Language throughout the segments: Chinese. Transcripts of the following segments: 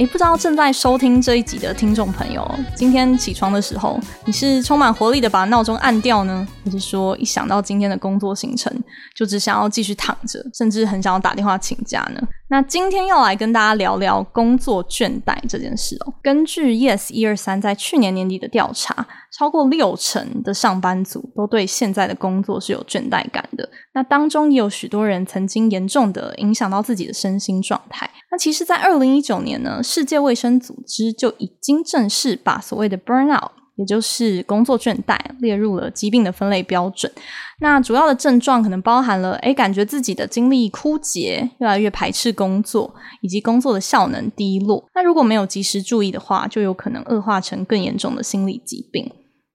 诶，不知道正在收听这一集的听众朋友，今天起床的时候，你是充满活力的把闹钟按掉呢，还是说一想到今天的工作行程，就只想要继续躺着，甚至很想要打电话请假呢？那今天要来跟大家聊聊工作倦怠这件事哦。根据 Yes 一二三在去年年底的调查，超过六成的上班族都对现在的工作是有倦怠感的。那当中也有许多人曾经严重的影响到自己的身心状态。那其实，在二零一九年呢，世界卫生组织就已经正式把所谓的 burnout。也就是工作倦怠列入了疾病的分类标准。那主要的症状可能包含了，诶，感觉自己的精力枯竭，越来越排斥工作，以及工作的效能低落。那如果没有及时注意的话，就有可能恶化成更严重的心理疾病。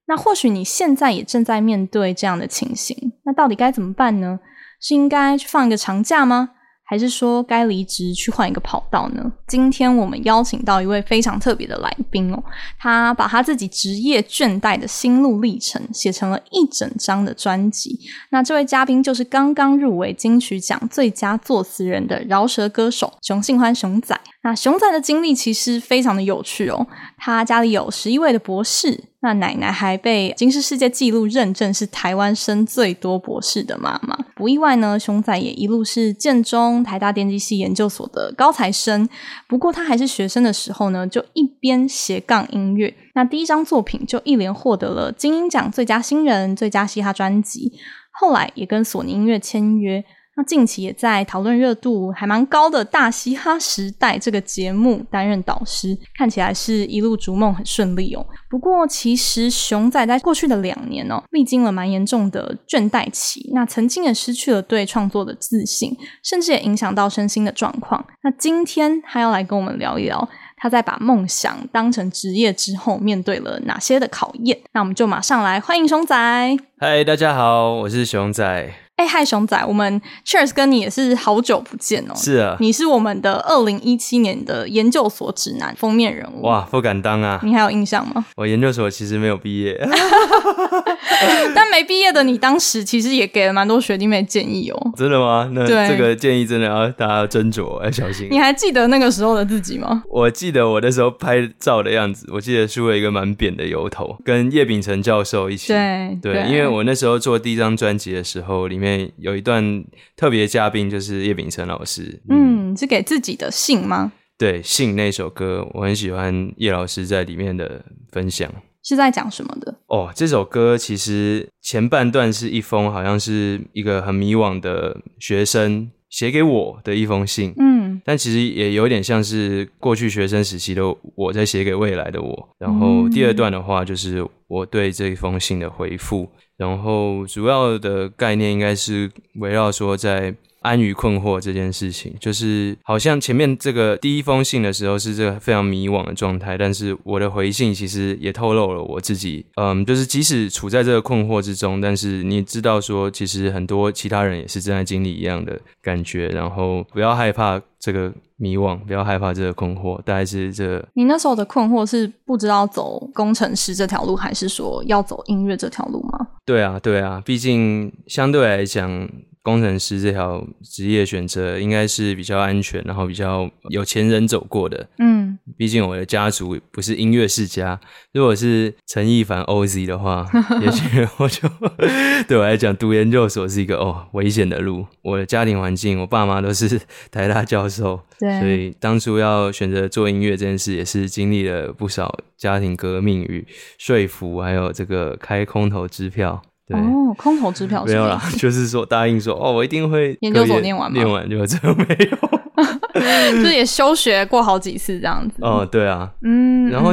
那或许你现在也正在面对这样的情形，那到底该怎么办呢？是应该去放一个长假吗？还是说该离职去换一个跑道呢？今天我们邀请到一位非常特别的来宾哦，他把他自己职业倦怠的心路历程写成了一整张的专辑。那这位嘉宾就是刚刚入围金曲奖最佳作词人的饶舌歌手熊信欢熊仔。那熊仔的经历其实非常的有趣哦，他家里有十一位的博士。那奶奶还被金氏世界纪录认证是台湾生最多博士的妈妈，不意外呢。熊仔也一路是建中、台大电机系研究所的高材生。不过他还是学生的时候呢，就一边斜杠音乐。那第一张作品就一连获得了金音奖最佳新人、最佳嘻哈专辑。后来也跟索尼音乐签约。那近期也在讨论热度还蛮高的《大嘻哈时代》这个节目担任导师，看起来是一路逐梦很顺利哦。不过，其实熊仔在过去的两年哦，历经了蛮严重的倦怠期，那曾经也失去了对创作的自信，甚至也影响到身心的状况。那今天他要来跟我们聊一聊，他在把梦想当成职业之后，面对了哪些的考验？那我们就马上来欢迎熊仔。嗨，大家好，我是熊仔。哎，嗨，熊仔，我们 Cheers 跟你也是好久不见哦。是啊，你是我们的二零一七年的研究所指南封面人物。哇，不敢当啊！你还有印象吗？我研究所其实没有毕业，但没毕业的你当时其实也给了蛮多学弟妹建议哦。真的吗？那这个建议真的要大家要斟酌，要小心。你还记得那个时候的自己吗？我记得我那时候拍照的样子，我记得梳了一个蛮扁的油头，跟叶秉成教授一起。对对，对，因为我那时候做第一张专辑的时候，里面有一段。特别嘉宾就是叶秉辰老师。嗯，嗯，是给自己的信吗？对，信那首歌，我很喜欢叶老师在里面的分享。是在讲什么的？哦，这首歌其实前半段是一封，好像是一个很迷惘的学生写给我的一封信。嗯，但其实也有点像是过去学生时期的我在写给未来的我。然后第二段的话，就是我对这一封信的回复。然后主要的概念应该是围绕说在安于困惑这件事情，就是好像前面这个第一封信的时候是这个非常迷惘的状态，但是我的回信其实也透露了我自己，嗯，就是即使处在这个困惑之中，但是你知道说其实很多其他人也是正在经历一样的感觉，然后不要害怕这个迷惘，不要害怕这个困惑，大概是这。你那时候的困惑是不知道走工程师这条路，还是说要走音乐这条路吗？对啊，对啊，毕竟相对来讲。工程师这条职业选择应该是比较安全，然后比较有钱人走过的。嗯，毕竟我的家族不是音乐世家。如果是陈亦凡 OZ 的话，也许 我就对我来讲读研究所是一个哦危险的路。我的家庭环境，我爸妈都是 台大教授，所以当初要选择做音乐这件事，也是经历了不少家庭革命与说服，还有这个开空头支票。对哦，空头支票是没有啦，就是说答应说哦，我一定会 研究所念完吗？念完就这个没有，就也休学过好几次这样子。哦，对啊，嗯，然后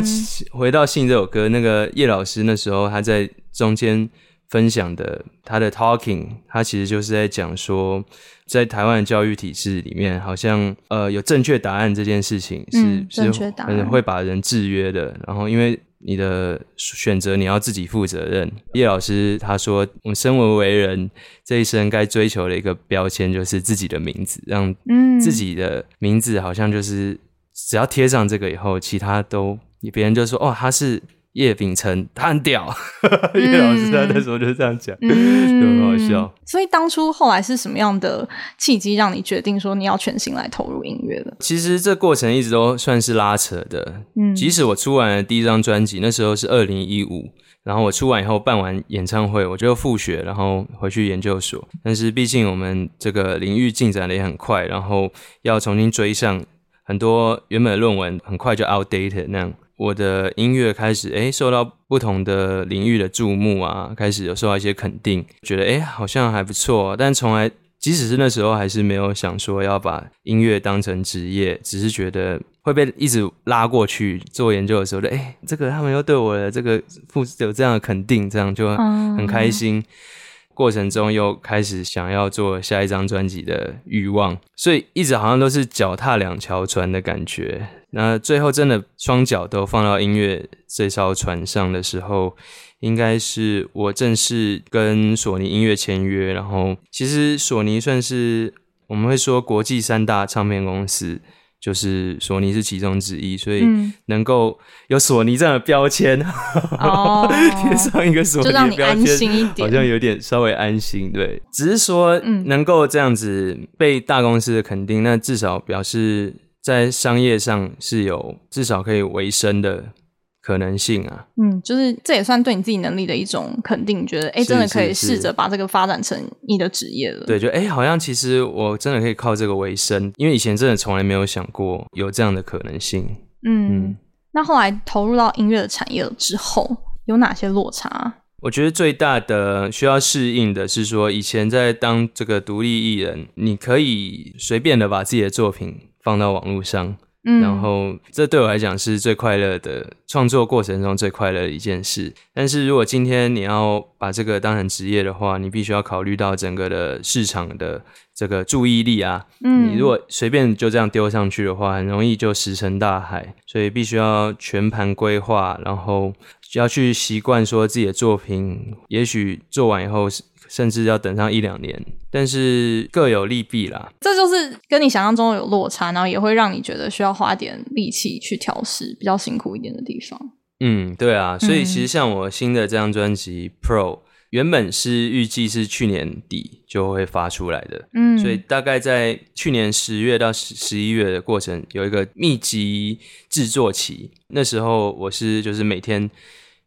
回到《信》这首歌，那个叶老师那时候他在中间分享的他的 talking，他其实就是在讲说，在台湾的教育体制里面，好像呃有正确答案这件事情是、嗯、是可能会把人制约的，然后因为。你的选择你要自己负责任。叶老师他说，我们身为为人这一生该追求的一个标签就是自己的名字，让自己的名字好像就是只要贴上这个以后，其他都别人就说哦，他是。叶秉成，他很屌。叶、嗯、老师他那时候就是这样讲，嗯、就很好笑。所以当初后来是什么样的契机让你决定说你要全心来投入音乐的？其实这过程一直都算是拉扯的。嗯，即使我出完了第一张专辑，那时候是二零一五，然后我出完以后办完演唱会，我就复学，然后回去研究所。但是毕竟我们这个领域进展的也很快，然后要重新追上很多原本的论文，很快就 outdated 那样。我的音乐开始诶受到不同的领域的注目啊，开始有受到一些肯定，觉得诶好像还不错，但从来即使是那时候还是没有想说要把音乐当成职业，只是觉得会被一直拉过去做研究的时候，诶这个他们又对我的这个有这样的肯定，这样就很开心。嗯过程中又开始想要做下一张专辑的欲望，所以一直好像都是脚踏两条船的感觉。那最后真的双脚都放到音乐这艘船上的时候，应该是我正式跟索尼音乐签约。然后其实索尼算是我们会说国际三大唱片公司。就是索尼是其中之一，所以能够有索尼这样的标签，贴、嗯、上一个索尼的标签，好像有点稍微安心。对，只是说能够这样子被大公司的肯定，那至少表示在商业上是有至少可以维生的。可能性啊，嗯，就是这也算对你自己能力的一种肯定，觉得哎、欸，真的可以试着把这个发展成你的职业了。对，就哎、欸，好像其实我真的可以靠这个为生，因为以前真的从来没有想过有这样的可能性。嗯，嗯，那后来投入到音乐的产业了之后，有哪些落差？我觉得最大的需要适应的是说，以前在当这个独立艺人，你可以随便的把自己的作品放到网络上。嗯，然后这对我来讲是最快乐的创作过程中最快乐的一件事。但是如果今天你要把这个当成职业的话，你必须要考虑到整个的市场的这个注意力啊。嗯，你如果随便就这样丢上去的话，很容易就石沉大海。所以必须要全盘规划，然后要去习惯说自己的作品，也许做完以后甚至要等上一两年，但是各有利弊啦。这就是跟你想象中有落差，然后也会让你觉得需要花点力气去调试，比较辛苦一点的地方。嗯，对啊，所以其实像我新的这张专辑《Pro》，原本是预计是去年底就会发出来的。嗯，所以大概在去年十月到十十一月的过程，有一个密集制作期。那时候我是就是每天。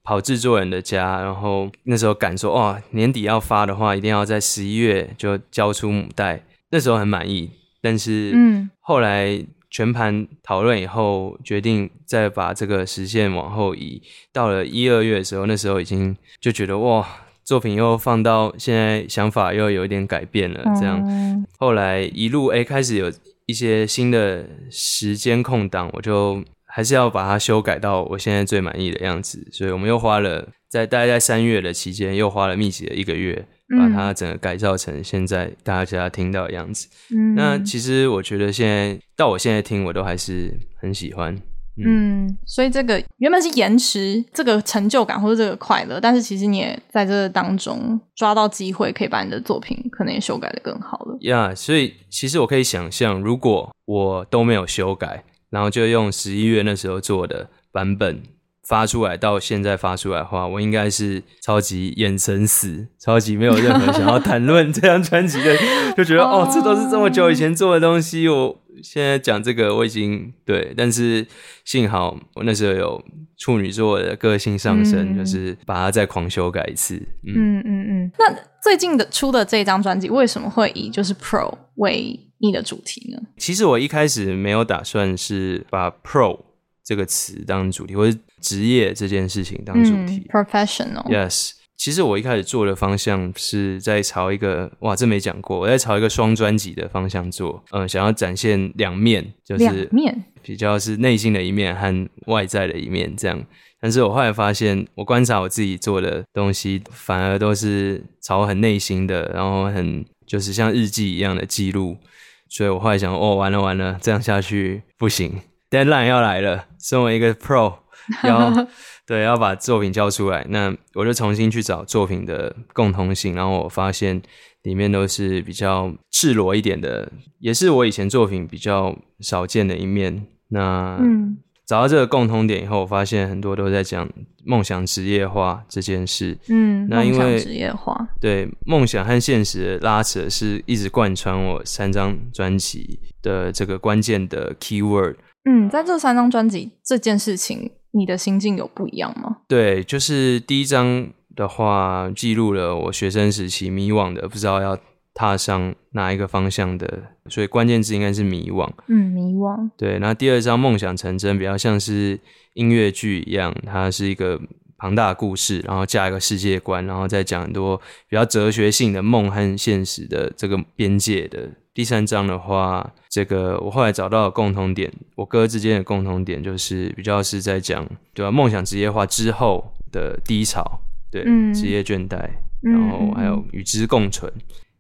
跑制作人的家，然后那时候赶说，哇，年底要发的话，一定要在十一月就交出母带。那时候很满意，但是嗯，后来全盘讨论以后，决定再把这个时限往后移。到了一二月的时候，那时候已经就觉得哇，作品又放到现在，想法又有一点改变了。这样，嗯、后来一路哎开始有一些新的时间空档，我就。还是要把它修改到我现在最满意的样子，所以我们又花了在大概在三月的期间，又花了密集的一个月，把它整个改造成现在大家听到的样子。嗯，那其实我觉得现在到我现在听，我都还是很喜欢。嗯，嗯，所以这个原本是延迟这个成就感或者这个快乐，但是其实你也在这当中抓到机会，可以把你的作品可能也修改的更好了。呀，yeah，所以其实我可以想象，如果我都没有修改。然后就用十一月那时候做的版本发出来，到现在发出来的话，我应该是超级眼神死，超级没有任何想要谈论这张专辑的，就觉得哦，这都是这么久以前做的东西，我现在讲这个我已经对，但是幸好我那时候有处女座的个性上升，嗯、就是把它再狂修改一次。嗯嗯嗯嗯。那最近的出的这张专辑为什么会以就是 Pro 为？你的主题呢？其实我一开始没有打算是把 “pro” 这个词当主题，或是职业这件事情当主题。嗯、professional。Yes，其实我一开始做的方向是在朝一个哇，这没讲过，我在朝一个双专辑的方向做。嗯，想要展现两面，就是两面，比较是内心的一面和外在的一面这样。但是我后来发现，我观察我自己做的东西，反而都是朝很内心的，然后很就是像日记一样的记录。所以我后来想，哦，完了完了，这样下去不行，Deadline 要来了。身为一个 Pro，要对要把作品交出来，那我就重新去找作品的共同性，然后我发现里面都是比较赤裸一点的，也是我以前作品比较少见的一面。那嗯。找到这个共同点以后，我发现很多都在讲梦想职业化这件事。嗯，那因为职业化，对梦想和现实的拉扯是一直贯穿我三张专辑的这个关键的 keyword。嗯，在这三张专辑这件事情，你的心境有不一样吗？对，就是第一张的话，记录了我学生时期迷惘的，不知道要。踏上哪一个方向的，所以关键字应该是迷惘。嗯，迷惘。对，那第二章梦想成真，比较像是音乐剧一样，它是一个庞大的故事，然后加一个世界观，然后再讲很多比较哲学性的梦和现实的这个边界的。第三章的话，这个我后来找到了共同点，我哥之间的共同点就是比较是在讲对吧？梦想职业化之后的低潮，对，嗯、职业倦怠，然后还有与之共存。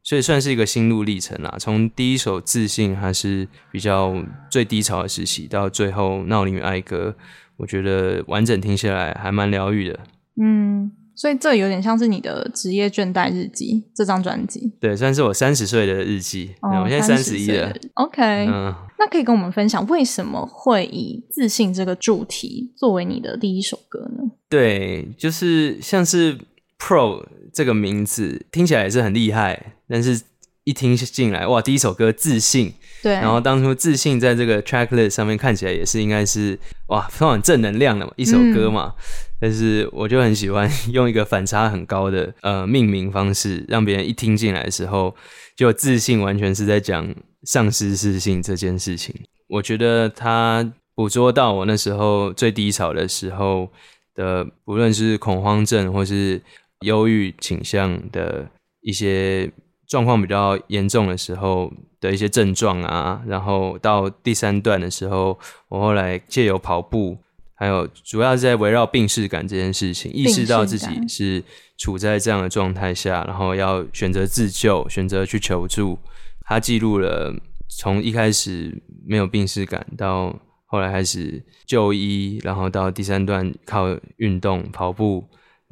所以算是一个心路历程啦，从第一首自信还是比较最低潮的时期，到最后闹铃与哀歌，我觉得完整听下来还蛮疗愈的。嗯，所以这有点像是你的职业倦怠日记这张专辑。对，算是我三十岁的日记。哦，我现在三十一了。OK，嗯，那可以跟我们分享为什么会以自信这个主题作为你的第一首歌呢？对，就是像是 Pro 这个名字听起来也是很厉害。但是，一听进来，哇！第一首歌《自信》，对，然后当初《自信》在这个 tracklist 上面看起来也是应该是哇，充满正能量的一首歌嘛。嗯、但是我就很喜欢用一个反差很高的呃命名方式，让别人一听进来的时候，就自信完全是在讲丧失自信这件事情。我觉得他捕捉到我那时候最低潮的时候的，不论是恐慌症或是忧郁倾向的一些。状况比较严重的时候的一些症状啊，然后到第三段的时候，我后来借由跑步，还有主要是在围绕病识感这件事情，意识到自己是处在这样的状态下，然后要选择自救，选择去求助。他记录了从一开始没有病识感，到后来开始就医，然后到第三段靠运动跑步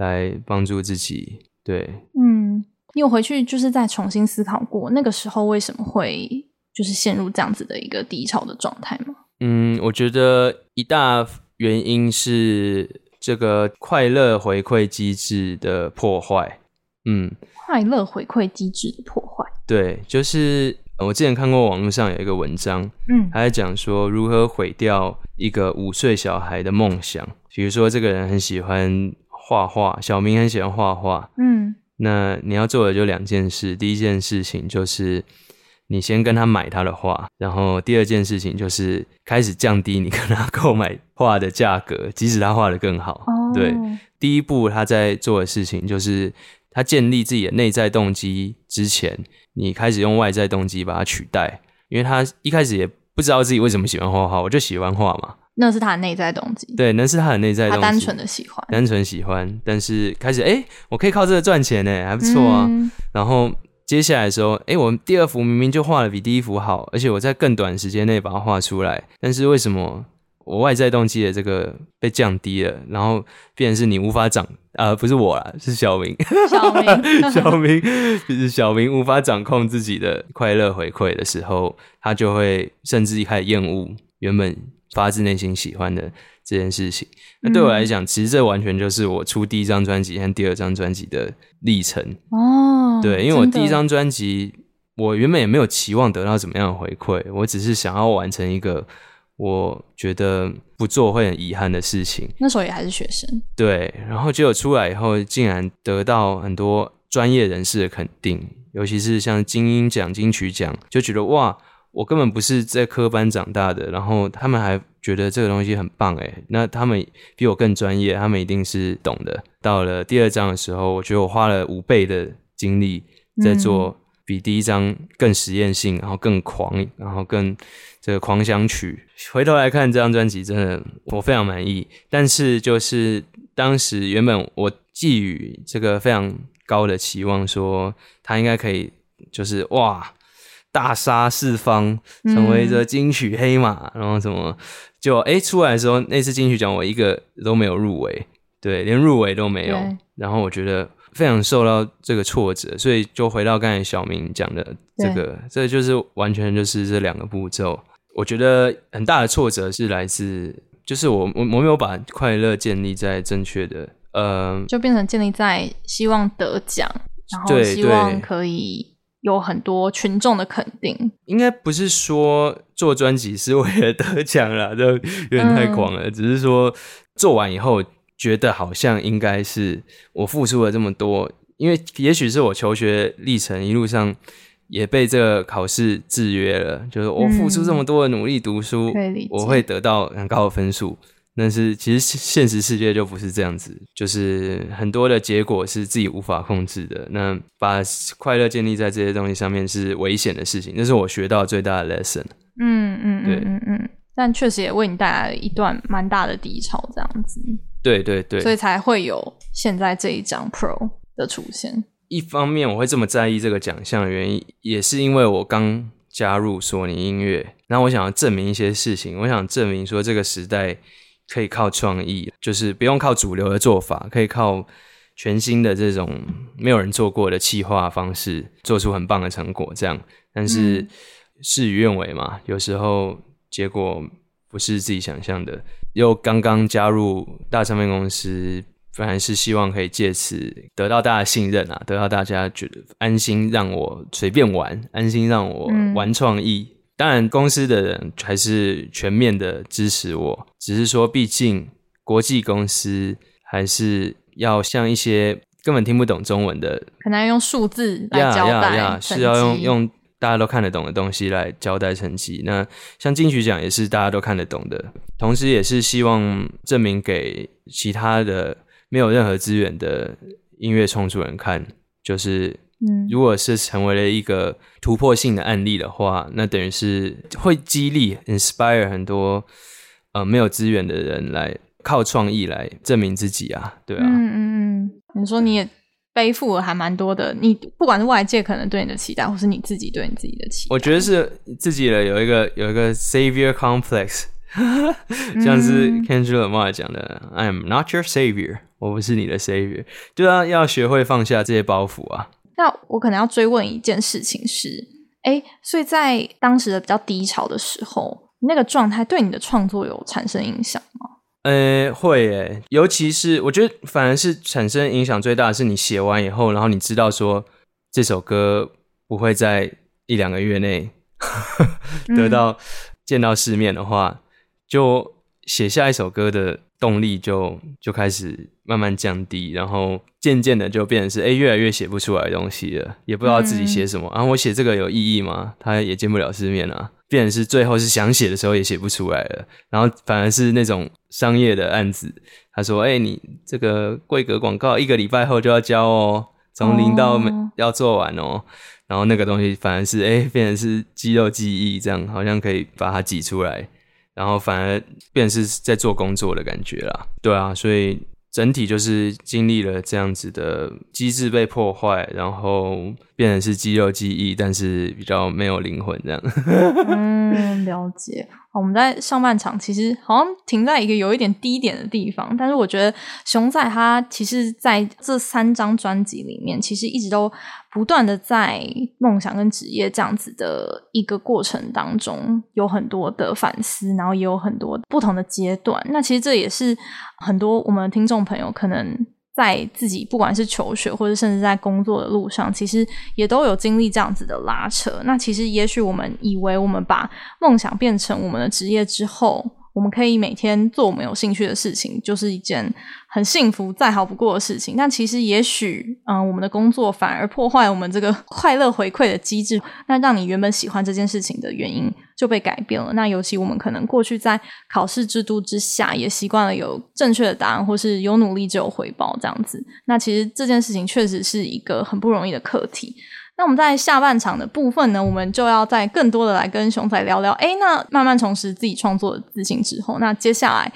来帮助自己。对，嗯。你有回去就是再重新思考过那个时候为什么会就是陷入这样子的一个低潮的状态吗？嗯，我觉得一大原因是这个快乐回馈机制的破坏。嗯，快乐回馈机制的破坏。对，就是我之前看过网络上有一个文章，嗯，他在讲说如何毁掉一个五岁小孩的梦想。比如说，这个人很喜欢画画，小明很喜欢画画，嗯。那你要做的就两件事，第一件事情就是你先跟他买他的画，然后第二件事情就是开始降低你跟他购买画的价格，即使他画的更好。Oh. 对，第一步他在做的事情就是他建立自己的内在动机之前，你开始用外在动机把它取代，因为他一开始也不知道自己为什么喜欢画画，我就喜欢画嘛。那是他的内在动机，对，那是他的内在动机，他单纯的喜欢，单纯喜欢。但是开始，哎、欸，我可以靠这个赚钱呢，还不错啊。嗯、然后接下来的时候，哎、欸，我们第二幅明明就画的比第一幅好，而且我在更短时间内把它画出来。但是为什么我外在动机的这个被降低了？然后变成是你无法掌，啊、呃，不是我啦，是小明，小明，小明，就是小明无法掌控自己的快乐回馈的时候，他就会甚至一开始厌恶原本。发自内心喜欢的这件事情，那对我来讲，嗯、其实这完全就是我出第一张专辑和第二张专辑的历程哦。对，因为我第一张专辑，我原本也没有期望得到怎么样的回馈，我只是想要完成一个我觉得不做会很遗憾的事情。那时候也还是学生，对。然后结果出来以后，竟然得到很多专业人士的肯定，尤其是像金音奖、金曲奖，就觉得哇。我根本不是在科班长大的，然后他们还觉得这个东西很棒诶，那他们比我更专业，他们一定是懂的。到了第二章的时候，我觉得我花了五倍的精力在做比第一章更实验性，然后更狂，然后更这个狂想曲。回头来看这张专辑，真的我非常满意。但是就是当时原本我寄予这个非常高的期望，说他应该可以，就是哇。大杀四方，成为这金曲黑马，嗯、然后什么就哎、欸、出来的时候，那次金曲奖我一个都没有入围，对，连入围都没有。然后我觉得非常受到这个挫折，所以就回到刚才小明讲的这个，这就是完全就是这两个步骤。我觉得很大的挫折是来自，就是我我我没有把快乐建立在正确的，呃，就变成建立在希望得奖。然后希望可以有很多群众的肯定。应该不是说做专辑是为了得奖啦，这有点太狂了。嗯、只是说做完以后觉得好像应该是我付出了这么多，因为也许是我求学历程一路上也被这个考试制约了，就是我付出这么多的努力读书，嗯、我会得到很高的分数。但是其实现实世界就不是这样子，就是很多的结果是自己无法控制的。那把快乐建立在这些东西上面是危险的事情，这是我学到最大的 lesson。嗯嗯对嗯嗯，但确实也为你带来了一段蛮大的低潮，这样子。对对对，所以才会有现在这一张 Pro 的出现。一方面我会这么在意这个奖项的原因，也是因为我刚加入索尼音乐，然后我想要证明一些事情，我想证明说这个时代。可以靠创意，就是不用靠主流的做法，可以靠全新的这种没有人做过的企划方式，做出很棒的成果。这样，但是事与愿违嘛，有时候结果不是自己想象的。又刚刚加入大唱片公司，反而是希望可以借此得到大家信任啊，得到大家觉得安心，让我随便玩，安心让我玩创意。嗯当然，公司的人还是全面的支持我，只是说，毕竟国际公司还是要像一些根本听不懂中文的，可能要用数字来交代，yeah, yeah, yeah, 是要用用大家都看得懂的东西来交代成绩。那像金曲奖也是大家都看得懂的，同时也是希望证明给其他的没有任何资源的音乐创作人看，就是。嗯，如果是成为了一个突破性的案例的话，那等于是会激励、inspire 很多呃没有资源的人来靠创意来证明自己啊，对啊。嗯嗯嗯，你说你也背负了还蛮多的，你不管是外界可能对你的期待，或是你自己对你自己的期待，我觉得是自己的有一个有一个 savior complex，像是 Kendrick Lamar 讲的、嗯、，I am not your savior，我不是你的 savior，就要要学会放下这些包袱啊。那我可能要追问一件事情是，哎，所以在当时的比较低潮的时候，那个状态对你的创作有产生影响吗？呃，会诶，尤其是我觉得反而是产生影响最大的是你写完以后，然后你知道说这首歌不会在一两个月内 得到、嗯、见到世面的话，就写下一首歌的动力就就开始慢慢降低，然后渐渐的就变成是哎，越来越写不出来的东西了，也不知道自己写什么。然后、嗯啊、我写这个有意义吗？他也见不了世面啊。变成是最后是想写的时候也写不出来了，然后反而是那种商业的案子，他说：“哎，你这个规格广告一个礼拜后就要交哦，从零到要做完哦。哦”然后那个东西反而是哎，变成是肌肉记忆，这样好像可以把它挤出来。然后反而变是在做工作的感觉啦，对啊，所以整体就是经历了这样子的机制被破坏，然后变成是肌肉记忆，但是比较没有灵魂这样。嗯，了解。我们在上半场其实好像停在一个有一点低点的地方，但是我觉得熊仔他其实在这三张专辑里面，其实一直都不断的在梦想跟职业这样子的一个过程当中，有很多的反思，然后也有很多不同的阶段。那其实这也是很多我们听众朋友可能。在自己不管是求学或者甚至在工作的路上，其实也都有经历这样子的拉扯。那其实也许我们以为我们把梦想变成我们的职业之后，我们可以每天做我们有兴趣的事情，就是一件很幸福、再好不过的事情。但其实也许，嗯、我们的工作反而破坏我们这个快乐回馈的机制，那让你原本喜欢这件事情的原因。就被改变了。那尤其我们可能过去在考试制度之下，也习惯了有正确的答案，或是有努力就有回报这样子。那其实这件事情确实是一个很不容易的课题。那我们在下半场的部分呢，我们就要再更多的来跟熊仔聊聊。诶，那慢慢重拾自己创作的自信之后，那接下来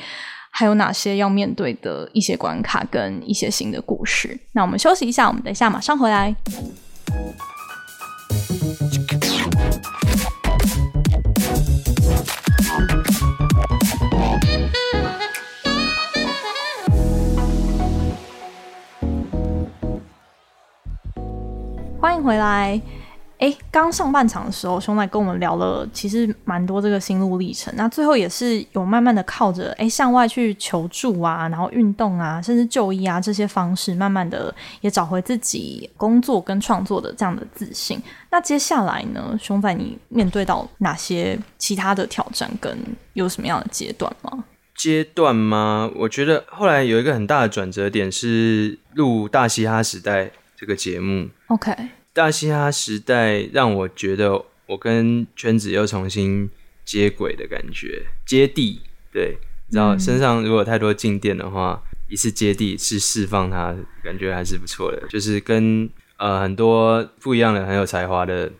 还有哪些要面对的一些关卡跟一些新的故事？那我们休息一下，我们等一下马上回来。回来。哎，刚上半场的时候，熊仔跟我们聊了，其实蛮多这个心路历程。那最后也是有慢慢的靠着哎向外去求助啊，然后运动啊，甚至就医啊这些方式，慢慢的也找回自己工作跟创作的这样的自信。那接下来呢，熊仔你面对到哪些其他的挑战，跟有什么样的阶段吗？阶段吗？我觉得后来有一个很大的转折点是录《大嘻哈时代》这个节目。OK。大嘻哈时代让我觉得我跟圈子又重新接轨的感觉，接地。对，你知道身上如果太多静电的话，一次接地是释放它，感觉还是不错的。就是跟呃很多不一样的、很有才华的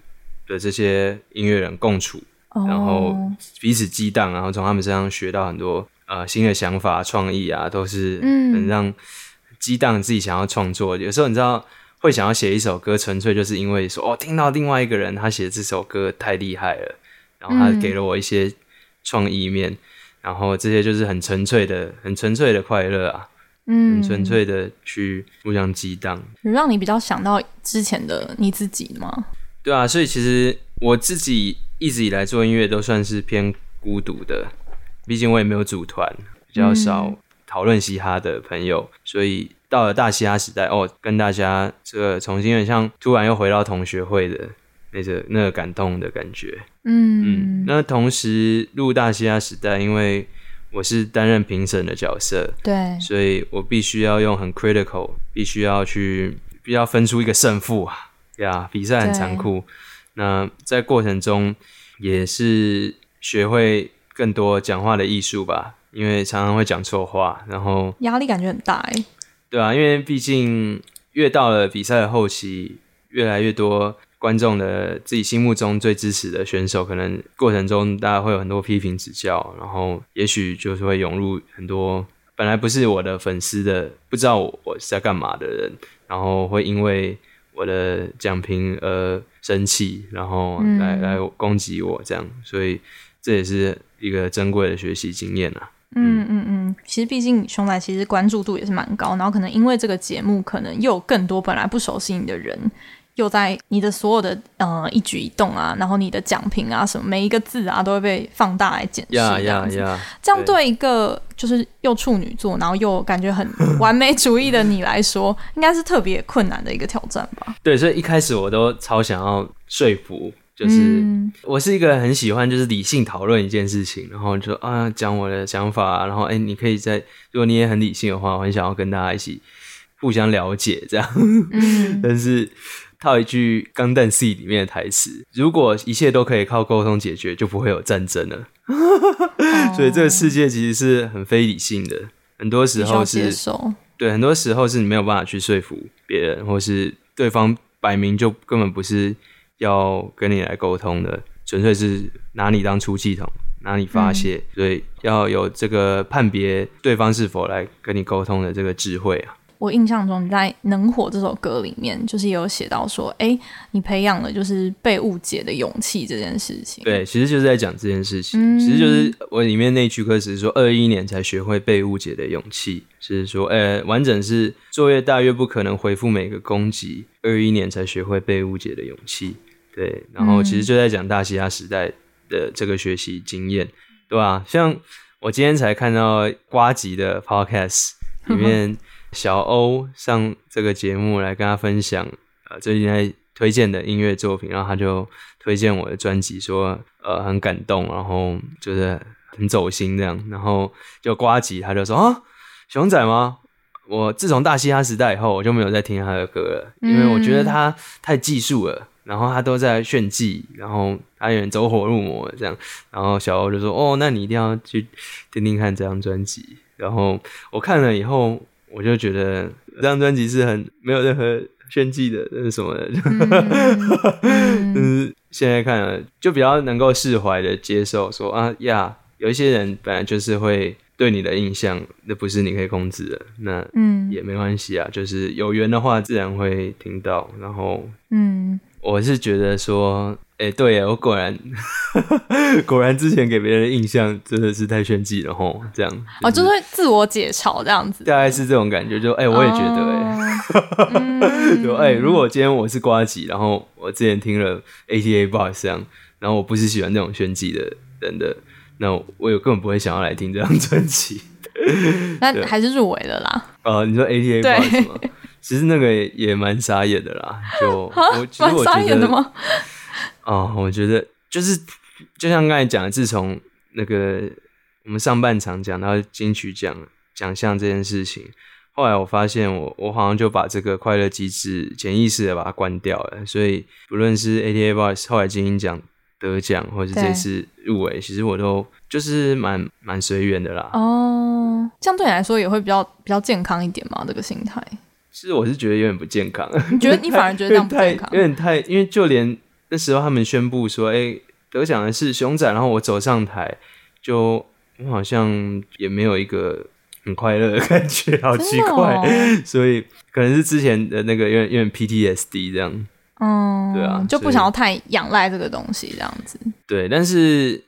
的这些音乐人共处，然后彼此激荡，然后从他们身上学到很多呃新的想法、创意啊，都是很让激荡自己想要创作。有时候你知道。会想要写一首歌，纯粹就是因为说哦，听到另外一个人他写这首歌太厉害了，然后他给了我一些创意面，嗯、然后这些就是很纯粹的、很纯粹的快乐啊，嗯，很纯粹的去互相激荡。让你比较想到之前的你自己吗？对啊，所以其实我自己一直以来做音乐都算是偏孤独的，毕竟我也没有组团，比较少讨论嘻哈的朋友，嗯、所以。到了大西哈时代哦，跟大家这个重新有点像突然又回到同学会的那个那个感动的感觉，嗯嗯。那同时入大西哈时代，因为我是担任评审的角色，对，所以我必须要用很 critical，必须要去必须要分出一个胜负啊呀，比赛很残酷。那在过程中也是学会更多讲话的艺术吧，因为常常会讲错话，然后压力感觉很大哎。对啊，因为毕竟越到了比赛的后期，越来越多观众的自己心目中最支持的选手，可能过程中大家会有很多批评指教，然后也许就是会涌入很多本来不是我的粉丝的，不知道我我是在干嘛的人，然后会因为我的讲评而生气，然后来、嗯、来攻击我这样，所以这也是一个珍贵的学习经验啊。嗯嗯嗯，其实毕竟熊仔其实关注度也是蛮高，然后可能因为这个节目，可能又有更多本来不熟悉你的人，又在你的所有的呃一举一动啊，然后你的奖评啊什么每一个字啊，都会被放大来检视。呀呀呀！这样对一个就是又处女座，然后又感觉很完美主义的你来说，应该是特别困难的一个挑战吧？对，所以一开始我都超想要说服。就是我是一个很喜欢就是理性讨论一件事情，然后就啊讲我的想法，然后哎、欸，你可以在如果你也很理性的话，我很想要跟大家一起互相了解这样。嗯，但是套一句《钢弹 C》里面的台词，如果一切都可以靠沟通解决，就不会有战争了。所以这个世界其实是很非理性的，很多时候是对，很多时候是你没有办法去说服别人，或是对方摆明就根本不是。要跟你来沟通的，纯粹是拿你当出气筒，拿你发泄，嗯，所以要有这个判别对方是否来跟你沟通的这个智慧啊。我印象中你在《能火》这首歌里面，就是也有写到说，哎、欸，你培养了就是被误解的勇气这件事情。对，其实就是在讲这件事情。嗯、其实就是我里面那句歌词说，二一年才学会被误解的勇气，是说，呃、欸，完整是作业大约不可能回复每个攻击，二一年才学会被误解的勇气。对，然后其实就在讲大西哈时代的这个学习经验，嗯、对吧？像我今天才看到瓜吉的 podcast 里面，小欧上这个节目来跟他分享呃最近在推荐的音乐作品，然后他就推荐我的专辑说，呃很感动，然后就是很走心这样，然后就瓜吉他就说啊，熊仔吗？我自从大嘻哈时代以后，我就没有再听他的歌了，因为我觉得他太技术了。然后他都在炫技，然后他有点走火入魔这样，然后小欧就说：“哦，那你一定要去听听看这张专辑。”然后我看了以后，我就觉得这张专辑是很没有任何炫技的，那是什么的？嗯、就是现在看了，就比较能够释怀的接受说，说啊呀，有一些人本来就是会对你的印象，那不是你可以控制的，那嗯也没关系啊，就是有缘的话自然会听到，然后嗯。我是觉得说，哎、欸，对呀，我果然 果然之前给别人的印象真的是太炫技了吼，这样哦，就是会自我解嘲这样子，大概是这种感觉，就哎、欸，我也觉得哎、欸，就哎、欸，如果今天我是瓜吉，然后我之前听了 ATA Box 这样，然后我不是喜欢那种炫技的人的，那我也根本不会想要来听这张专辑。那还是入围了啦。呃，你说 ATA Box 吗？其实那个也蛮傻眼的啦，就 我其实我觉得？哦，我觉得就是就像刚才讲的，自从那个我们上半场讲到金曲奖奖项这件事情，后来我发现我我好像就把这个快乐机制潜意识的把它关掉了，所以不论是 ATA Boys 后来金音奖得奖，或是这次入围，其实我都就是蛮蛮随缘的啦。哦，这样对你来说也会比较比较健康一点嘛？这个心态？其实我是觉得有点不健康。你觉得你反而觉得这样不健康？有点太，因为就连那时候他们宣布说，哎、欸，得奖的是熊仔，然后我走上台，就我好像也没有一个很快乐的感觉，好奇怪。哦、所以可能是之前的那个有点有点 PTSD 这样。嗯，对啊，就不想要太仰赖这个东西这样子。对，但是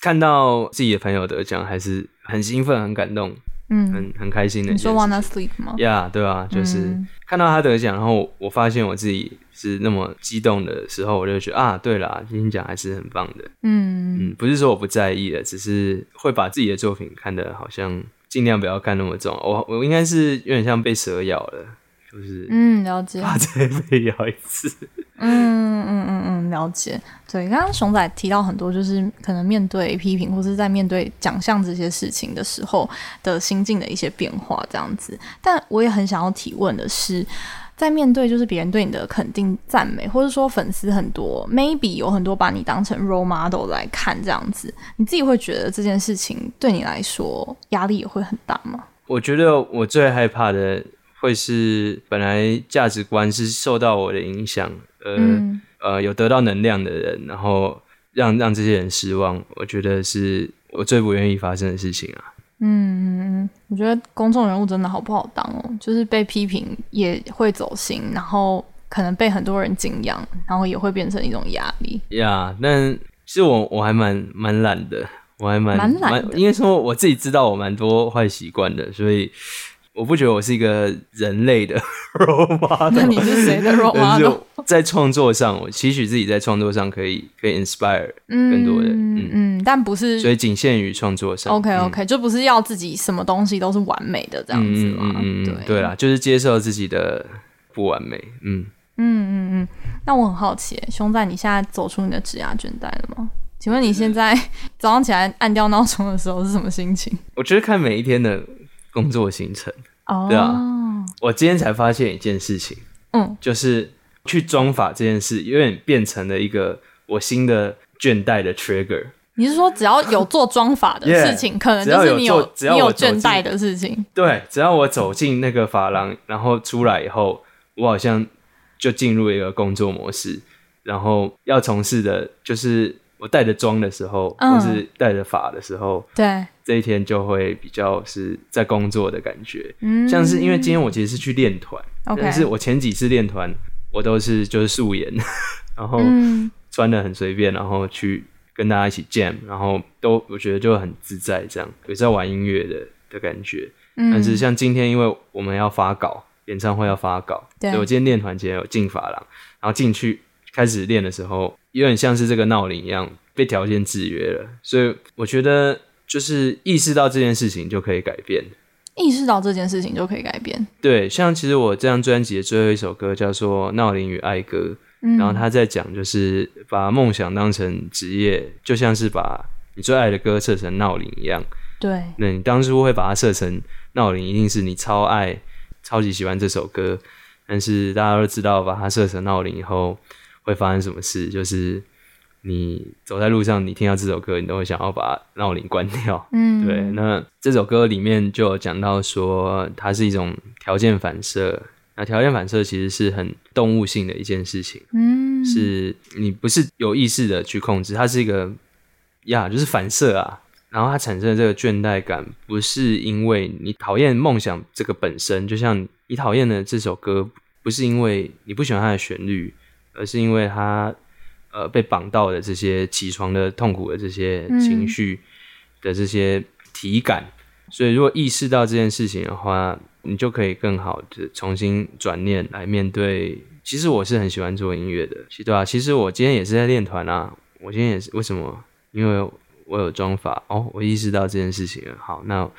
看到自己的朋友得奖，还是很兴奋、很感动，嗯，很很开心的。你说 Wanna Sleep 吗？呀，yeah, 对啊，就是看到他得奖，然后我发现我自己是那么激动的时候，我就觉得啊，对啦，金星奖还是很棒的。嗯嗯，不是说我不在意的，只是会把自己的作品看得好像尽量不要看那么重。我我应该是有点像被蛇咬了。就是嗯，了解，怕再被咬一次。嗯嗯嗯嗯，了解。对，刚刚熊仔提到很多，就是可能面对批评或是在面对奖项这些事情的时候的心境的一些变化，这样子。但我也很想要提问的是，在面对就是别人对你的肯定、赞美，或者说粉丝很多，maybe 有很多把你当成 role model 来看这样子，你自己会觉得这件事情对你来说压力也会很大吗？我觉得我最害怕的。会是本来价值观是受到我的影响，呃、嗯、呃，有得到能量的人，然后让让这些人失望，我觉得是我最不愿意发生的事情啊。嗯，我觉得公众人物真的好不好当哦，就是被批评也会走心，然后可能被很多人敬仰，然后也会变成一种压力。呀，但是我我还蛮蛮懒的，我还蛮蛮懒的，应该说我自己知道我蛮多坏习惯的，所以。我不觉得我是一个人类的 role model。那你是谁的 role model？在创作上，我期许自己在创作上可以可以 inspire 更多人。嗯嗯，嗯，但不是，所以仅限于创作上。OK OK，、嗯、就不是要自己什么东西都是完美的这样子嘛。嗯，对对啦，就是接受自己的不完美。嗯嗯嗯嗯。那我很好奇，熊仔，你现在走出你的职涯倦怠了吗？请问你现在 早上起来按掉闹钟的时候是什么心情？我觉得看每一天的。工作行程，oh. 对啊，我今天才发现一件事情，嗯，就是去妆发这件事，有点变成了一个我新的倦怠的 trigger。你是说只要有做妆法的事情，yeah, 可能就是你有你有倦怠的事情？对，只要我走进那个发廊，然后出来以后，我好像就进入一个工作模式，然后要从事的就是。我带着妆的时候，嗯、或是带着发的时候，对，这一天就会比较是在工作的感觉。嗯，像是因为今天我其实是去练团，嗯、但是我前几次练团，我都是就是素颜，然后穿的很随便，然后去跟大家一起 jam，然后都我觉得就很自在，这样也在玩音乐的的感觉。嗯，但是像今天，因为我们要发稿，演唱会要发稿，对，所以我今天练团前有进发廊，然后进去。开始练的时候，有点像是这个闹铃一样被条件制约了，所以我觉得就是意识到这件事情就可以改变。意识到这件事情就可以改变。对，像其实我这张专辑的最后一首歌叫做《闹铃与爱歌》，嗯，然后他在讲就是把梦想当成职业，就像是把你最爱的歌设成闹铃一样。对，那你当初会把它设成闹铃，一定是你超爱、超级喜欢这首歌，但是大家都知道，把它设成闹铃以后。会发生什么事？就是你走在路上，你听到这首歌，你都会想要把闹铃关掉。嗯，对。那这首歌里面就有讲到说，它是一种条件反射。那条件反射其实是很动物性的一件事情。嗯，是你不是有意识的去控制，它是一个呀，就是反射啊。然后它产生的这个倦怠感，不是因为你讨厌梦想这个本身，就像你讨厌的这首歌，不是因为你不喜欢它的旋律。而是因为他呃被绑到的这些起床的痛苦的这些情绪的这些体感，嗯、所以如果意识到这件事情的话，你就可以更好的重新转念来面对。其实我是很喜欢做音乐的，对啊，其实我今天也是在练团啊。我今天也是为什么？因为我有妆发哦，我意识到这件事情了。好，那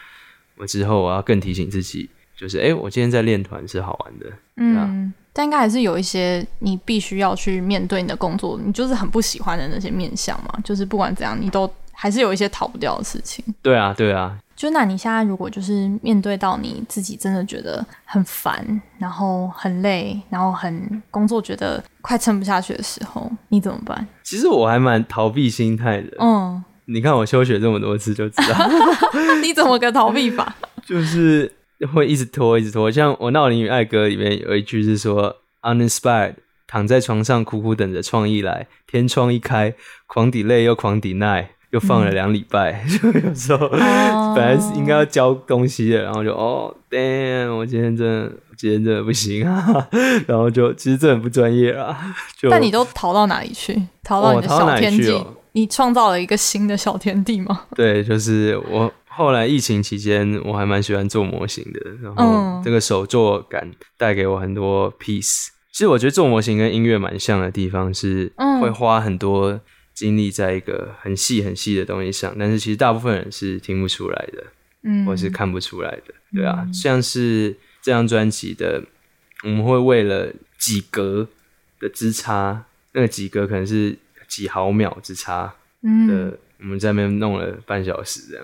我之后我要更提醒自己，就是哎，我今天在练团是好玩的。嗯，但应该还是有一些你必须要去面对你的工作，你就是很不喜欢的那些面相嘛。就是不管怎样，你都还是有一些逃不掉的事情。对啊，对啊。就那你现在如果就是面对到你自己真的觉得很烦，然后很累，然后很工作觉得快撑不下去的时候，你怎么办？其实我还蛮逃避心态的。嗯，你看我休学这么多次就知道。你怎么个逃避法？就是会一直拖，一直拖。像我《闹铃与爱歌》里面有一句是说：“Uninspired，躺在床上苦苦等着创意来，天窗一开，狂抵累又狂抵耐。”又放了两礼拜，就、嗯、有时候、oh. 本来是应该要交东西的，然后就哦，damn，我今天真的，今天真的不行啊，然后就其实这很不专业啊。就但你都逃到哪里去？逃到你的小天地？哦、你创造了一个新的小天地吗？对，就是我后来疫情期间，我还蛮喜欢做模型的，然后这个手作感带给我很多 peace。其实我觉得做模型跟音乐蛮像的地方是，会花很多。精力在一个很细很细的东西上，但是其实大部分人是听不出来的，嗯，或是看不出来的，对啊，嗯、像是这张专辑的，我们会为了几格的之差，那个几格可能是几毫秒之差，嗯，的，我们在那边弄了半小时这样，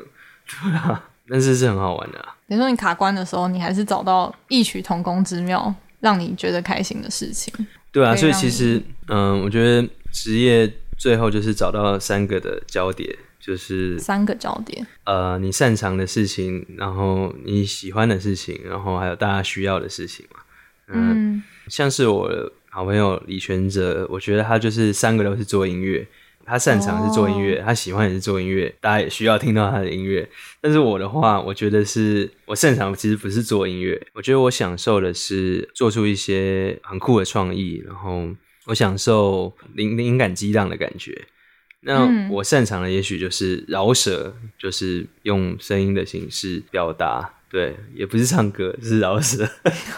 对啊，但是是很好玩的啊。比如说你卡关的时候，你还是找到异曲同工之妙，让你觉得开心的事情，对啊，所以其实，嗯，我觉得职业。最后就是找到三个的交点，就是三个焦点。呃，你擅长的事情，然后你喜欢的事情，然后还有大家需要的事情嘛。嗯，嗯像是我的好朋友李全哲，我觉得他就是三个都是做音乐，他擅长是做音乐，哦、他喜欢也是做音乐，大家也需要听到他的音乐。但是我的话，我觉得是我擅长其实不是做音乐，我觉得我享受的是做出一些很酷的创意，然后。我享受灵灵感激荡的感觉，那我擅长的也许就是饶舌，就是用声音的形式表达，对，也不是唱歌，是饶舌，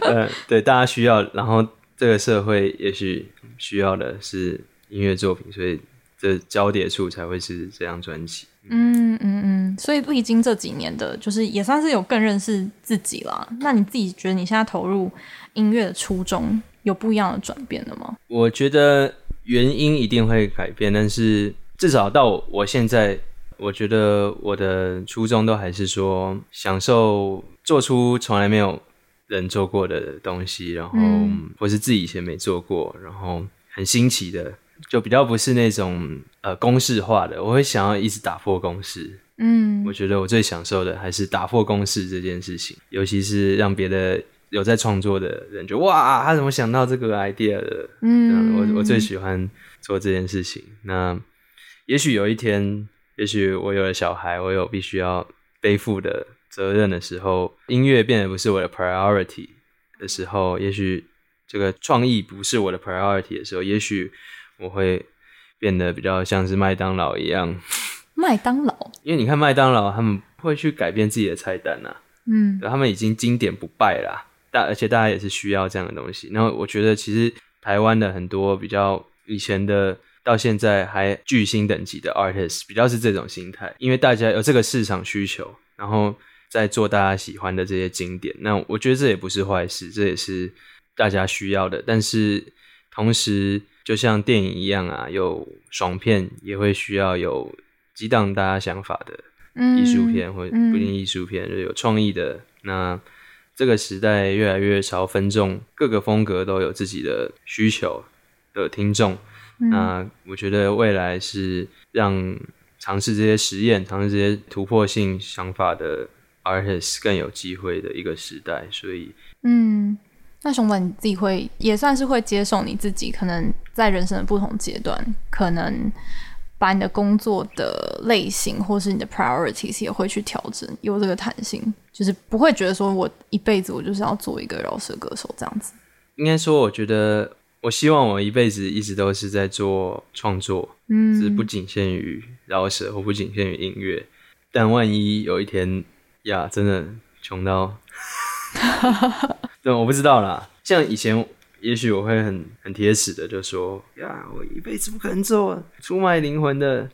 嗯，对，大家需要，然后这个社会也许需要的是音乐作品，所以这交叠处才会是这张专辑。嗯嗯嗯，所以历经这几年的，就是也算是有更认识自己了。那你自己觉得你现在投入音乐的初衷？有不一样的转变了吗？我觉得原因一定会改变，但是至少到我现在，我觉得我的初衷都还是说享受做出从来没有人做过的东西，然后、嗯、或是自己以前没做过，然后很新奇的，就比较不是那种呃公式化的。我会想要一直打破公式。嗯，我觉得我最享受的还是打破公式这件事情，尤其是让别的。有在创作的人就哇，他怎么想到这个 idea 的？嗯，我我最喜欢做这件事情。那也许有一天，也许我有了小孩，我有必须要背负的责任的时候，音乐变得不是我的 priority 的时候，也许这个创意不是我的 priority 的时候，也许我会变得比较像是麦当劳一样。麦当劳？因为你看麦当劳，他们会去改变自己的菜单啊。嗯，他们已经经典不败啦。大而且大家也是需要这样的东西。然后我觉得其实台湾的很多比较以前的到现在还巨星等级的 artist 比较是这种心态，因为大家有这个市场需求，然后在做大家喜欢的这些经典。那我觉得这也不是坏事，这也是大家需要的。但是同时，就像电影一样啊，有爽片也会需要有激荡大家想法的艺术片，嗯、或者不一定艺术片，嗯、就有创意的那。这个时代越来越少分众，各个风格都有自己的需求的听众。嗯、那我觉得未来是让尝试这些实验、尝试这些突破性想法的 artists 更有机会的一个时代。所以，嗯，那熊本你自己会也算是会接受你自己，可能在人生的不同阶段，可能。把你的工作的类型，或是你的 priorities 也会去调整，有这个弹性，就是不会觉得说我一辈子我就是要做一个饶舌歌手这样子。应该说，我觉得我希望我一辈子一直都是在做创作，嗯，是不仅限于饶舌或不仅限于音乐。但万一有一天呀，真的穷到，对，我不知道啦。像以前，也许我会很很铁齿的就说呀，我一辈子不可能做出卖灵魂的。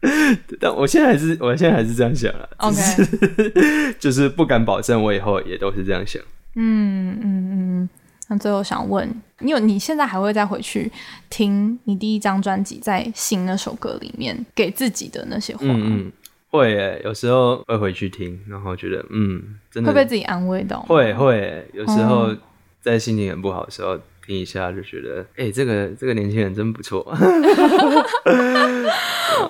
但我现在还是，我现在还是这样想了。OK，就是不敢保证我以后也都是这样想。嗯嗯嗯。那最后想问，你有你现在还会再回去听你第一张专辑在《信》那首歌里面给自己的那些话？嗯嗯，会诶，有时候会回去听，然后觉得嗯，真的会被自己安慰到。会会，有时候在心情很不好的时候。听一下就觉得，哎、欸，这个这个年轻人真不错。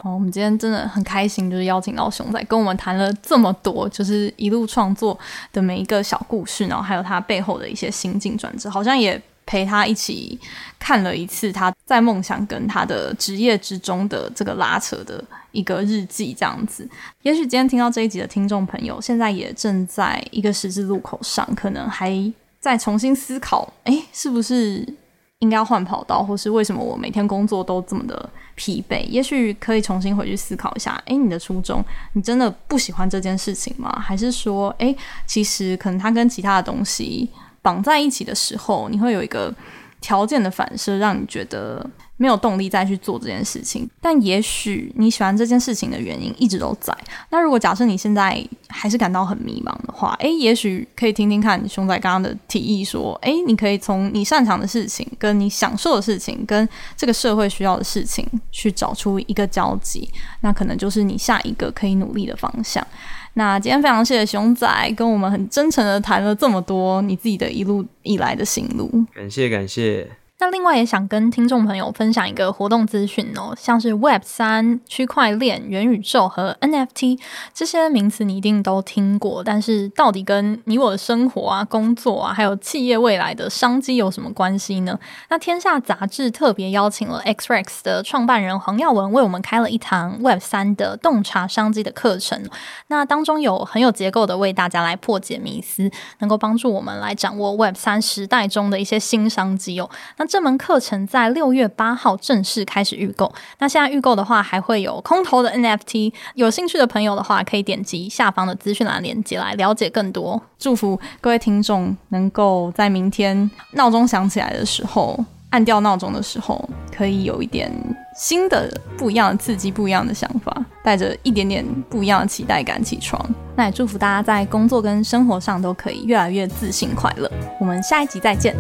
好，我们今天真的很开心，就是邀请到熊仔跟我们谈了这么多，就是一路创作的每一个小故事，然后还有他背后的一些心境转折，好像也陪他一起看了一次他在梦想跟他的职业之中的这个拉扯的一个日记，这样子。也许今天听到这一集的听众朋友，现在也正在一个十字路口上，可能还。在重新思考，哎、是不是应该换跑道，或是为什么我每天工作都这么的疲惫？也许可以重新回去思考一下，哎、欸，你的初衷，你真的不喜欢这件事情吗？还是说，哎、欸，其实可能它跟其他的东西绑在一起的时候，你会有一个条件的反射，让你觉得。没有动力再去做这件事情，但也许你喜欢这件事情的原因一直都在。那如果假设你现在还是感到很迷茫的话，诶，也许可以听听看熊仔刚刚的提议，说，诶，你可以从你擅长的事情、跟你享受的事情、跟这个社会需要的事情去找出一个交集，那可能就是你下一个可以努力的方向。那今天非常谢谢熊仔跟我们很真诚的谈了这么多你自己的一路以来的心路，感谢感谢。那另外也想跟听众朋友分享一个活动资讯哦，像是 Web 三、区块链、元宇宙和 NFT 这些名词，你一定都听过，但是到底跟你我的生活啊、工作啊，还有企业未来的商机有什么关系呢？那天下杂志特别邀请了 XREX 的创办人黄耀文为我们开了一堂 Web 三的洞察商机的课程，那当中有很有结构的为大家来破解迷思，能够帮助我们来掌握 Web 三时代中的一些新商机哦。那这门课程在六月八号正式开始预购。那现在预购的话，还会有空投的 NFT。有兴趣的朋友的话，可以点击下方的资讯栏链接来了解更多。祝福各位听众能够在明天闹钟响起来的时候，按掉闹钟的时候，可以有一点新的、不一样的刺激，不一样的想法，带着一点点不一样的期待感起床。那也祝福大家在工作跟生活上都可以越来越自信快乐。我们下一集再见。